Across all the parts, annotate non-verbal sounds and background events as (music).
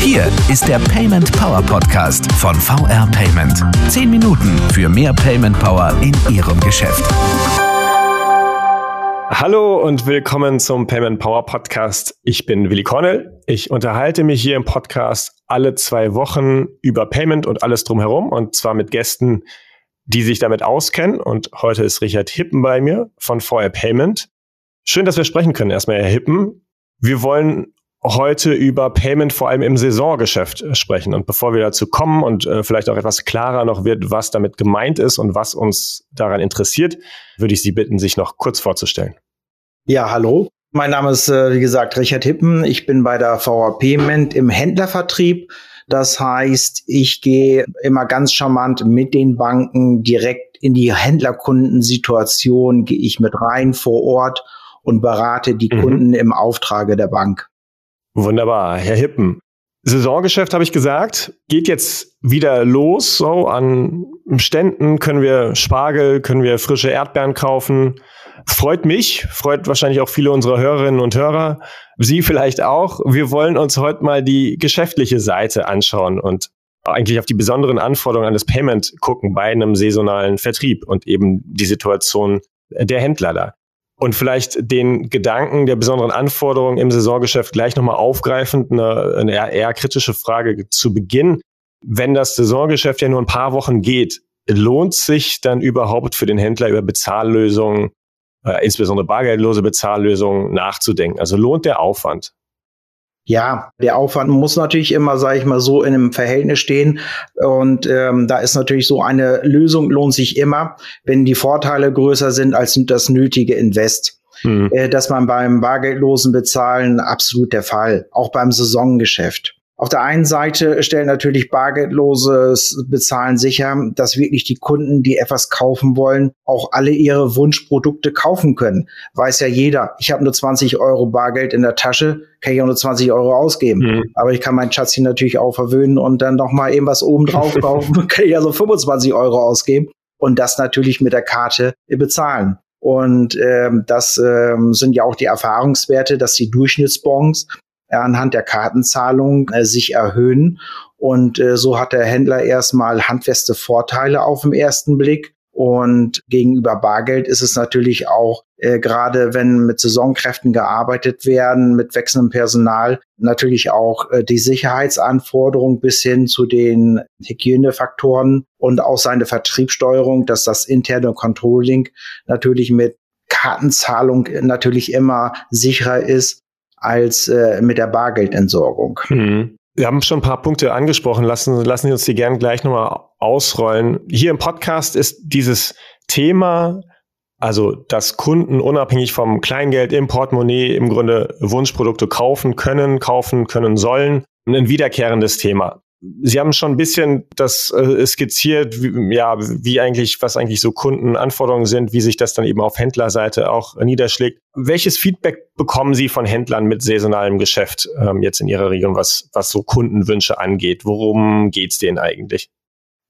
Hier ist der Payment Power Podcast von VR Payment. Zehn Minuten für mehr Payment Power in Ihrem Geschäft. Hallo und willkommen zum Payment Power Podcast. Ich bin Willi Cornell. Ich unterhalte mich hier im Podcast alle zwei Wochen über Payment und alles drumherum und zwar mit Gästen, die sich damit auskennen. Und heute ist Richard Hippen bei mir von VR Payment. Schön, dass wir sprechen können. Erstmal, Herr Hippen. Wir wollen heute über Payment vor allem im Saisongeschäft äh, sprechen. Und bevor wir dazu kommen und äh, vielleicht auch etwas klarer noch wird, was damit gemeint ist und was uns daran interessiert, würde ich Sie bitten, sich noch kurz vorzustellen. Ja, hallo. Mein Name ist, äh, wie gesagt, Richard Hippen. Ich bin bei der VR Payment im Händlervertrieb. Das heißt, ich gehe immer ganz charmant mit den Banken direkt in die Händlerkundensituation, gehe ich mit rein vor Ort und berate die mhm. Kunden im Auftrage der Bank. Wunderbar, Herr Hippen. Saisongeschäft habe ich gesagt, geht jetzt wieder los. So an Ständen können wir Spargel, können wir frische Erdbeeren kaufen. Freut mich, freut wahrscheinlich auch viele unserer Hörerinnen und Hörer. Sie vielleicht auch. Wir wollen uns heute mal die geschäftliche Seite anschauen und eigentlich auf die besonderen Anforderungen an das Payment gucken bei einem saisonalen Vertrieb und eben die Situation der Händler da und vielleicht den Gedanken der besonderen Anforderungen im Saisongeschäft gleich nochmal aufgreifend, eine, eine eher, eher kritische Frage zu Beginn. Wenn das Saisongeschäft ja nur ein paar Wochen geht, lohnt sich dann überhaupt für den Händler über Bezahllösungen, äh, insbesondere bargeldlose Bezahllösungen, nachzudenken? Also lohnt der Aufwand? Ja, der Aufwand muss natürlich immer, sage ich mal, so in einem Verhältnis stehen. Und ähm, da ist natürlich so eine Lösung lohnt sich immer, wenn die Vorteile größer sind als das nötige Invest. Mhm. Äh, dass man beim bargeldlosen Bezahlen absolut der Fall, auch beim Saisongeschäft. Auf der einen Seite stellen natürlich bargeldloses Bezahlen sicher, dass wirklich die Kunden, die etwas kaufen wollen, auch alle ihre Wunschprodukte kaufen können. Weiß ja jeder, ich habe nur 20 Euro Bargeld in der Tasche, kann ich auch nur 20 Euro ausgeben. Mhm. Aber ich kann mein Schatzi natürlich auch verwöhnen und dann noch mal eben was oben drauf (laughs) kaufen, kann ich also 25 Euro ausgeben und das natürlich mit der Karte bezahlen. Und ähm, das ähm, sind ja auch die Erfahrungswerte, dass die Durchschnittsbons anhand der Kartenzahlung äh, sich erhöhen. Und äh, so hat der Händler erstmal handfeste Vorteile auf den ersten Blick. Und gegenüber Bargeld ist es natürlich auch, äh, gerade wenn mit Saisonkräften gearbeitet werden, mit wechselndem Personal, natürlich auch äh, die Sicherheitsanforderung bis hin zu den Hygienefaktoren und auch seine Vertriebssteuerung, dass das interne Controlling natürlich mit Kartenzahlung natürlich immer sicherer ist als äh, mit der Bargeldentsorgung. Mhm. Wir haben schon ein paar Punkte angesprochen. Lassen, lassen Sie uns die gerne gleich nochmal ausrollen. Hier im Podcast ist dieses Thema, also dass Kunden unabhängig vom Kleingeld im Portemonnaie im Grunde Wunschprodukte kaufen können, kaufen können sollen, ein wiederkehrendes Thema. Sie haben schon ein bisschen das äh, skizziert, wie, ja, wie eigentlich, was eigentlich so Kundenanforderungen sind, wie sich das dann eben auf Händlerseite auch niederschlägt. Welches Feedback bekommen Sie von Händlern mit saisonalem Geschäft ähm, jetzt in Ihrer Region, was, was so Kundenwünsche angeht? Worum geht's denen eigentlich?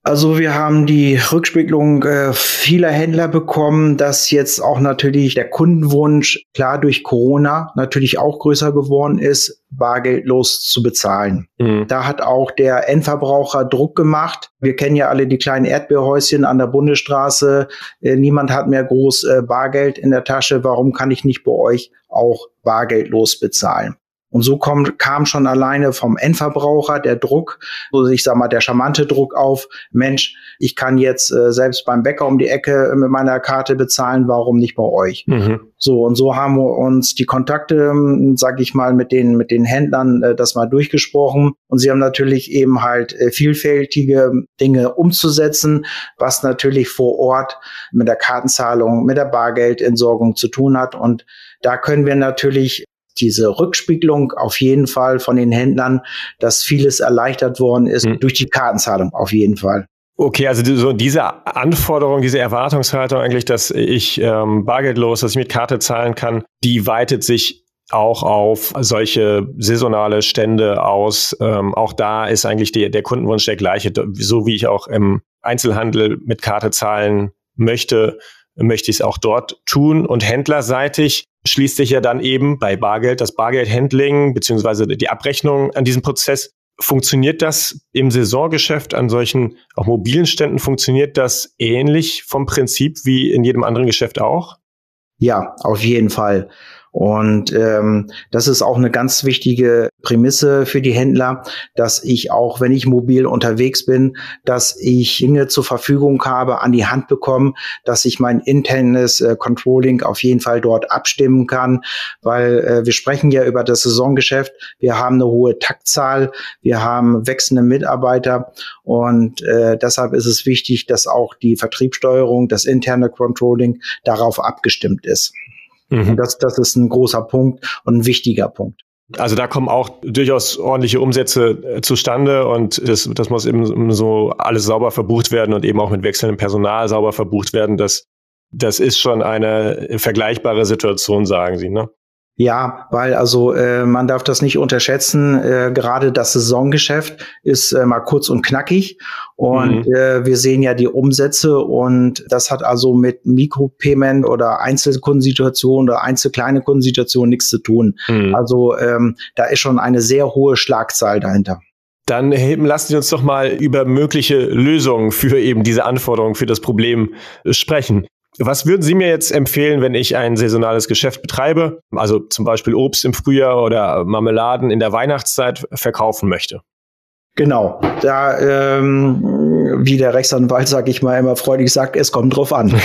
Also wir haben die Rückspiegelung äh, vieler Händler bekommen, dass jetzt auch natürlich der Kundenwunsch klar durch Corona natürlich auch größer geworden ist, bargeldlos zu bezahlen. Mhm. Da hat auch der Endverbraucher Druck gemacht. Wir kennen ja alle die kleinen Erdbeerhäuschen an der Bundesstraße. Äh, niemand hat mehr groß äh, Bargeld in der Tasche. Warum kann ich nicht bei euch auch bargeldlos bezahlen? Und so kommt, kam schon alleine vom Endverbraucher der Druck, so ich sag mal, der charmante Druck auf, Mensch, ich kann jetzt äh, selbst beim Bäcker um die Ecke mit meiner Karte bezahlen, warum nicht bei euch? Mhm. So, und so haben wir uns die Kontakte, hm, sag ich mal, mit den, mit den Händlern äh, das mal durchgesprochen. Und sie haben natürlich eben halt äh, vielfältige Dinge umzusetzen, was natürlich vor Ort mit der Kartenzahlung, mit der Bargeldentsorgung zu tun hat. Und da können wir natürlich diese Rückspiegelung auf jeden Fall von den Händlern, dass vieles erleichtert worden ist mhm. durch die Kartenzahlung auf jeden Fall. Okay, also so diese Anforderung, diese Erwartungshaltung eigentlich, dass ich ähm, bargeldlos, dass ich mit Karte zahlen kann, die weitet sich auch auf solche saisonale Stände aus. Ähm, auch da ist eigentlich die, der Kundenwunsch der gleiche. So wie ich auch im Einzelhandel mit Karte zahlen möchte, möchte ich es auch dort tun. Und händlerseitig schließt sich ja dann eben bei Bargeld das Bargeldhandling beziehungsweise die Abrechnung an diesem Prozess. Funktioniert das im Saisongeschäft an solchen auch mobilen Ständen? Funktioniert das ähnlich vom Prinzip wie in jedem anderen Geschäft auch? Ja, auf jeden Fall. Und ähm, das ist auch eine ganz wichtige Prämisse für die Händler, dass ich auch, wenn ich mobil unterwegs bin, dass ich Dinge zur Verfügung habe, an die Hand bekomme, dass ich mein internes äh, Controlling auf jeden Fall dort abstimmen kann, weil äh, wir sprechen ja über das Saisongeschäft. Wir haben eine hohe Taktzahl, wir haben wechselnde Mitarbeiter und äh, deshalb ist es wichtig, dass auch die Vertriebssteuerung, das interne Controlling darauf abgestimmt ist. Mhm. Das, das ist ein großer Punkt und ein wichtiger Punkt. Also da kommen auch durchaus ordentliche Umsätze äh, zustande und das, das muss eben so alles sauber verbucht werden und eben auch mit wechselndem Personal sauber verbucht werden. Das, das ist schon eine vergleichbare Situation, sagen Sie, ne? Ja, weil also äh, man darf das nicht unterschätzen. Äh, gerade das Saisongeschäft ist äh, mal kurz und knackig und mhm. äh, wir sehen ja die Umsätze und das hat also mit Mikropayment oder Einzelkundensituation oder einzelkleine Kundensituation nichts zu tun. Mhm. Also ähm, da ist schon eine sehr hohe Schlagzahl dahinter. Dann lassen Sie uns doch mal über mögliche Lösungen für eben diese Anforderungen, für das Problem sprechen. Was würden Sie mir jetzt empfehlen, wenn ich ein saisonales Geschäft betreibe, also zum Beispiel Obst im Frühjahr oder Marmeladen in der Weihnachtszeit verkaufen möchte? Genau, da ähm, wie der Rechtsanwalt, sag ich mal immer freudig sagt, es kommt drauf an. (laughs)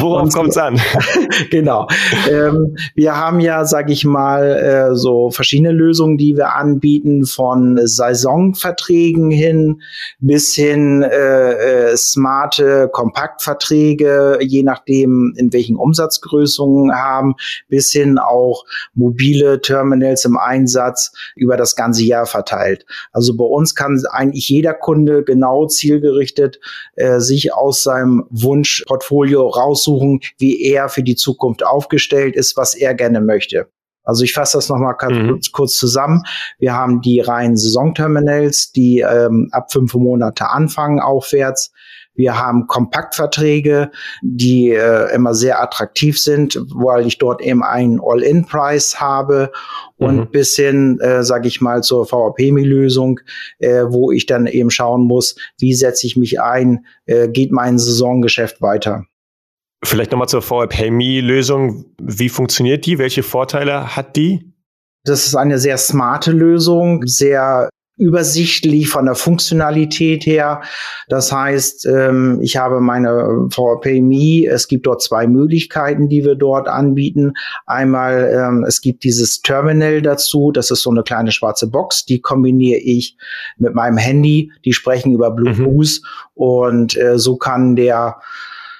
Worauf kommt es an? (laughs) genau. Ähm, wir haben ja, sag ich mal, äh, so verschiedene Lösungen, die wir anbieten, von Saisonverträgen hin bis hin äh, äh, smarte Kompaktverträge, je nachdem, in welchen Umsatzgrößungen haben, bis hin auch mobile Terminals im Einsatz über das ganze Jahr verteilt. Also bei uns kann eigentlich jeder Kunde genau zielgerichtet äh, sich aus seinem Wunschportfolio raussuchen, wie er für die Zukunft aufgestellt ist, was er gerne möchte. Also ich fasse das nochmal mhm. kurz, kurz zusammen. Wir haben die reinen Saisonterminals, die ähm, ab fünf Monate anfangen aufwärts. Wir haben Kompaktverträge, die äh, immer sehr attraktiv sind, weil ich dort eben einen All-In-Preis habe und mhm. bis hin, äh, sage ich mal, zur VAP-Lösung, äh, wo ich dann eben schauen muss, wie setze ich mich ein, äh, geht mein Saisongeschäft weiter. Vielleicht nochmal zur VAP-Lösung. Wie funktioniert die? Welche Vorteile hat die? Das ist eine sehr smarte Lösung, sehr übersichtlich von der Funktionalität her. Das heißt, ähm, ich habe meine VPMI, es gibt dort zwei Möglichkeiten, die wir dort anbieten. Einmal, ähm, es gibt dieses Terminal dazu, das ist so eine kleine schwarze Box, die kombiniere ich mit meinem Handy, die sprechen über Bluetooth mhm. und äh, so kann der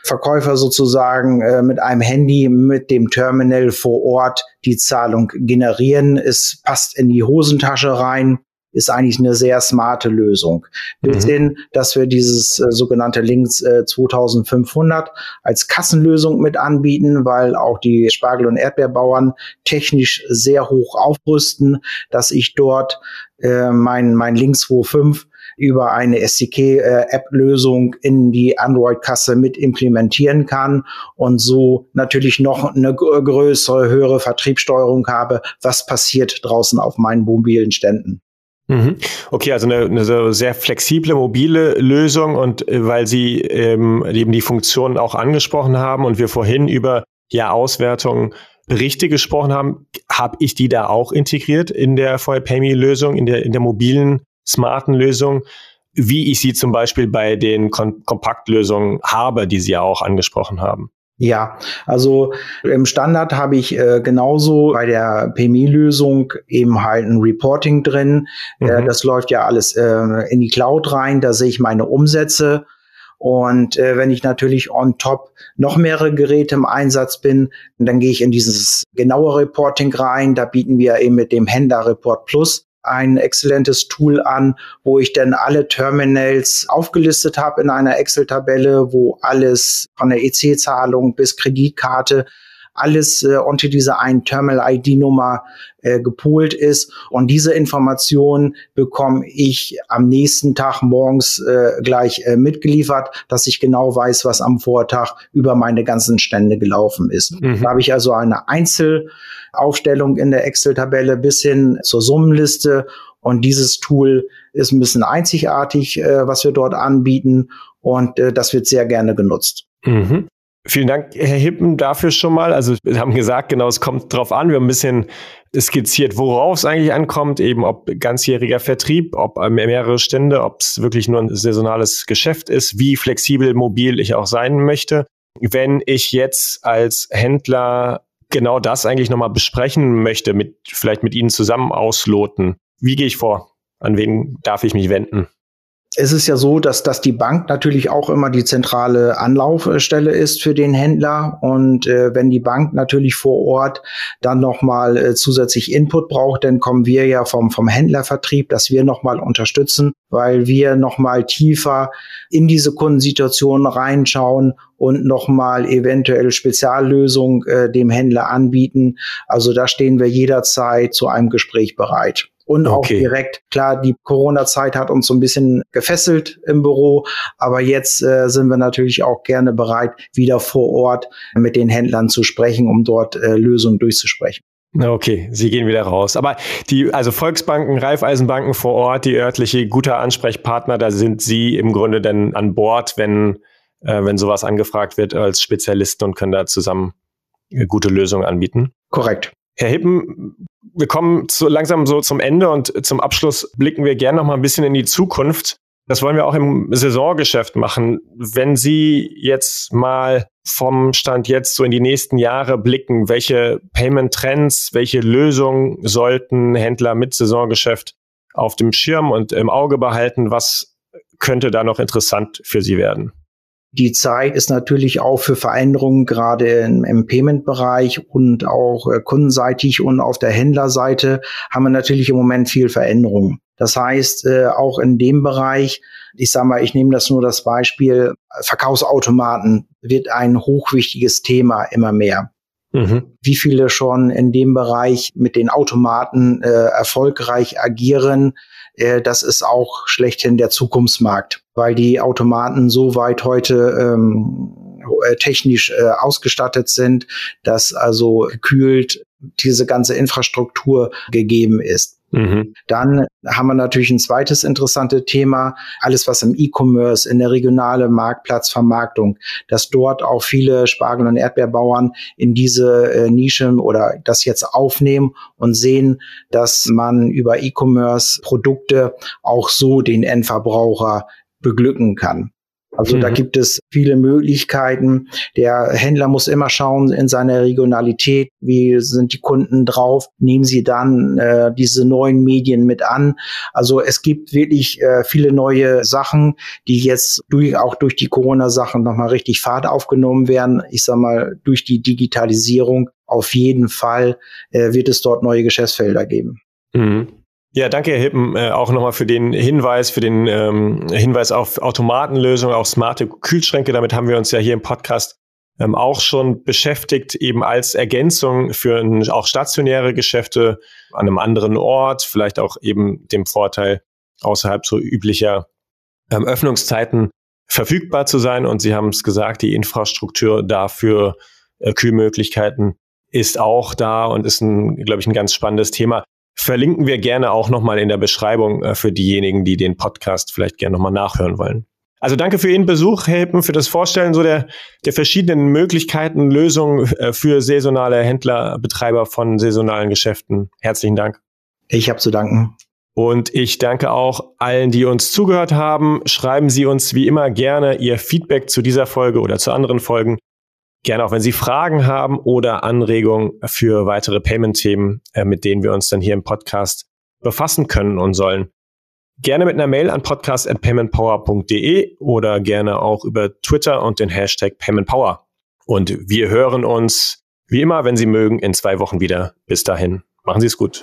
Verkäufer sozusagen äh, mit einem Handy mit dem Terminal vor Ort die Zahlung generieren. Es passt in die Hosentasche rein ist eigentlich eine sehr smarte Lösung. Bis mhm. hin, dass wir dieses äh, sogenannte Links äh, 2500 als Kassenlösung mit anbieten, weil auch die Spargel- und Erdbeerbauern technisch sehr hoch aufrüsten, dass ich dort äh, mein, mein Links 25 über eine SDK-App-Lösung äh, in die Android-Kasse mit implementieren kann und so natürlich noch eine größere, höhere Vertriebssteuerung habe, was passiert draußen auf meinen mobilen Ständen. Mhm. Okay, also eine, eine sehr flexible, mobile Lösung und äh, weil Sie ähm, eben die Funktionen auch angesprochen haben und wir vorhin über ja Auswertungen Berichte gesprochen haben, habe ich die da auch integriert in der VPayMe-Lösung, in der, in der mobilen, smarten Lösung, wie ich sie zum Beispiel bei den Kom Kompaktlösungen habe, die Sie ja auch angesprochen haben. Ja, also im Standard habe ich äh, genauso bei der PMI-Lösung eben halt ein Reporting drin. Äh, mhm. Äh, das läuft ja alles äh, in die Cloud rein, da sehe ich meine Umsätze. Und äh, wenn ich natürlich on top noch mehrere Geräte im Einsatz bin, dann gehe ich in dieses genaue Reporting rein. Da bieten wir eben mit dem Händler Report Plus ein exzellentes Tool an, wo ich dann alle Terminals aufgelistet habe in einer Excel-Tabelle, wo alles von der EC-Zahlung bis Kreditkarte alles äh, unter dieser einen Terminal-ID-Nummer äh, gepolt ist. Und diese Information bekomme ich am nächsten Tag morgens äh, gleich äh, mitgeliefert, dass ich genau weiß, was am Vortag über meine ganzen Stände gelaufen ist. Mhm. Da habe ich also eine Einzelaufstellung in der Excel-Tabelle bis hin zur Summenliste. Und dieses Tool ist ein bisschen einzigartig, äh, was wir dort anbieten. Und äh, das wird sehr gerne genutzt. Mhm. Vielen Dank, Herr Hippen, dafür schon mal. Also wir haben gesagt, genau, es kommt drauf an. Wir haben ein bisschen skizziert, worauf es eigentlich ankommt, eben ob ganzjähriger Vertrieb, ob mehrere Stände, ob es wirklich nur ein saisonales Geschäft ist, wie flexibel, mobil ich auch sein möchte. Wenn ich jetzt als Händler genau das eigentlich nochmal besprechen möchte, mit, vielleicht mit Ihnen zusammen ausloten, wie gehe ich vor? An wen darf ich mich wenden? Es ist ja so, dass, dass die Bank natürlich auch immer die zentrale Anlaufstelle ist für den Händler. Und äh, wenn die Bank natürlich vor Ort dann nochmal äh, zusätzlich Input braucht, dann kommen wir ja vom, vom Händlervertrieb, dass wir nochmal unterstützen, weil wir nochmal tiefer in diese Kundensituation reinschauen und nochmal eventuell Speziallösungen äh, dem Händler anbieten. Also da stehen wir jederzeit zu einem Gespräch bereit und okay. auch direkt. Klar, die Corona-Zeit hat uns so ein bisschen gefesselt im Büro, aber jetzt äh, sind wir natürlich auch gerne bereit, wieder vor Ort mit den Händlern zu sprechen, um dort äh, Lösungen durchzusprechen. Okay, Sie gehen wieder raus. Aber die, also Volksbanken, Raiffeisenbanken vor Ort, die örtliche guter Ansprechpartner, da sind Sie im Grunde dann an Bord, wenn, äh, wenn sowas angefragt wird als Spezialisten und können da zusammen äh, gute Lösungen anbieten. Korrekt. Herr Hippen, wir kommen zu, langsam so zum Ende und zum Abschluss blicken wir gerne noch mal ein bisschen in die Zukunft. Das wollen wir auch im Saisongeschäft machen. Wenn Sie jetzt mal vom Stand jetzt so in die nächsten Jahre blicken, welche Payment Trends, welche Lösungen sollten Händler mit Saisongeschäft auf dem Schirm und im Auge behalten? Was könnte da noch interessant für Sie werden? Die Zeit ist natürlich auch für Veränderungen gerade im, im Payment-Bereich und auch äh, kundenseitig und auf der Händlerseite haben wir natürlich im Moment viel Veränderungen. Das heißt, äh, auch in dem Bereich, ich sage mal, ich nehme das nur das Beispiel, Verkaufsautomaten wird ein hochwichtiges Thema immer mehr. Mhm. Wie viele schon in dem Bereich mit den Automaten äh, erfolgreich agieren, äh, das ist auch schlechthin der Zukunftsmarkt, weil die Automaten so weit heute ähm, äh, technisch äh, ausgestattet sind, dass also gekühlt diese ganze Infrastruktur gegeben ist. Mhm. Dann haben wir natürlich ein zweites interessantes Thema, alles was im E-Commerce, in der regionale Marktplatzvermarktung, dass dort auch viele Spargel- und Erdbeerbauern in diese äh, Nische oder das jetzt aufnehmen und sehen, dass man über E-Commerce Produkte auch so den Endverbraucher beglücken kann. Also mhm. da gibt es viele Möglichkeiten. Der Händler muss immer schauen in seiner Regionalität, wie sind die Kunden drauf, nehmen sie dann äh, diese neuen Medien mit an. Also es gibt wirklich äh, viele neue Sachen, die jetzt durch, auch durch die Corona-Sachen nochmal richtig Fahrt aufgenommen werden. Ich sag mal, durch die Digitalisierung auf jeden Fall äh, wird es dort neue Geschäftsfelder geben. Mhm. Ja, danke, Herr Hippen, äh, auch nochmal für den Hinweis, für den ähm, Hinweis auf Automatenlösungen, auf smarte Kühlschränke. Damit haben wir uns ja hier im Podcast ähm, auch schon beschäftigt, eben als Ergänzung für ein, auch stationäre Geschäfte an einem anderen Ort, vielleicht auch eben dem Vorteil, außerhalb so üblicher ähm, Öffnungszeiten verfügbar zu sein. Und Sie haben es gesagt, die Infrastruktur dafür, äh, Kühlmöglichkeiten ist auch da und ist ein, glaube ich, ein ganz spannendes Thema. Verlinken wir gerne auch nochmal in der Beschreibung äh, für diejenigen, die den Podcast vielleicht gerne nochmal nachhören wollen. Also danke für Ihren Besuch, Herr Hippen, für das Vorstellen so der, der verschiedenen Möglichkeiten, Lösungen äh, für saisonale Händler, Betreiber von saisonalen Geschäften. Herzlichen Dank. Ich habe zu danken. Und ich danke auch allen, die uns zugehört haben. Schreiben Sie uns wie immer gerne Ihr Feedback zu dieser Folge oder zu anderen Folgen Gerne auch, wenn Sie Fragen haben oder Anregungen für weitere Payment-Themen, äh, mit denen wir uns dann hier im Podcast befassen können und sollen. Gerne mit einer Mail an podcast.paymentpower.de oder gerne auch über Twitter und den Hashtag paymentpower. Und wir hören uns wie immer, wenn Sie mögen, in zwei Wochen wieder. Bis dahin, machen Sie es gut.